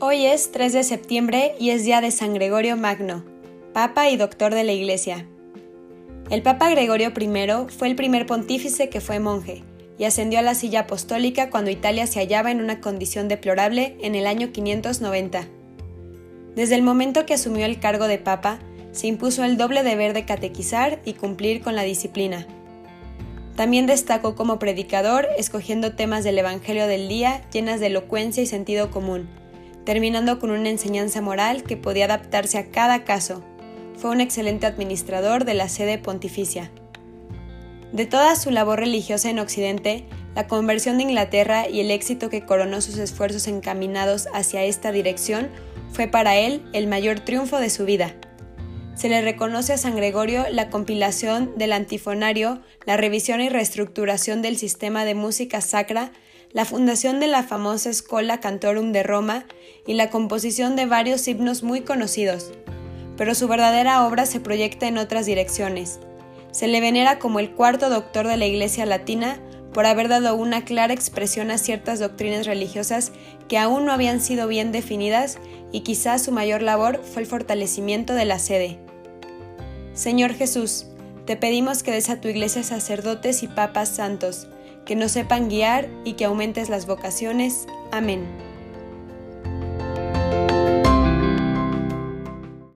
Hoy es 3 de septiembre y es día de San Gregorio Magno, Papa y Doctor de la Iglesia. El Papa Gregorio I fue el primer pontífice que fue monje y ascendió a la silla apostólica cuando Italia se hallaba en una condición deplorable en el año 590. Desde el momento que asumió el cargo de Papa, se impuso el doble deber de catequizar y cumplir con la disciplina. También destacó como predicador, escogiendo temas del Evangelio del día llenas de elocuencia y sentido común, terminando con una enseñanza moral que podía adaptarse a cada caso. Fue un excelente administrador de la sede pontificia. De toda su labor religiosa en Occidente, la conversión de Inglaterra y el éxito que coronó sus esfuerzos encaminados hacia esta dirección fue para él el mayor triunfo de su vida. Se le reconoce a San Gregorio la compilación del antifonario, la revisión y reestructuración del sistema de música sacra la fundación de la famosa Schola Cantorum de Roma y la composición de varios himnos muy conocidos, pero su verdadera obra se proyecta en otras direcciones. Se le venera como el cuarto doctor de la Iglesia Latina por haber dado una clara expresión a ciertas doctrinas religiosas que aún no habían sido bien definidas y quizás su mayor labor fue el fortalecimiento de la sede. Señor Jesús, te pedimos que des a tu Iglesia sacerdotes y papas santos, que nos sepan guiar y que aumentes las vocaciones. Amén.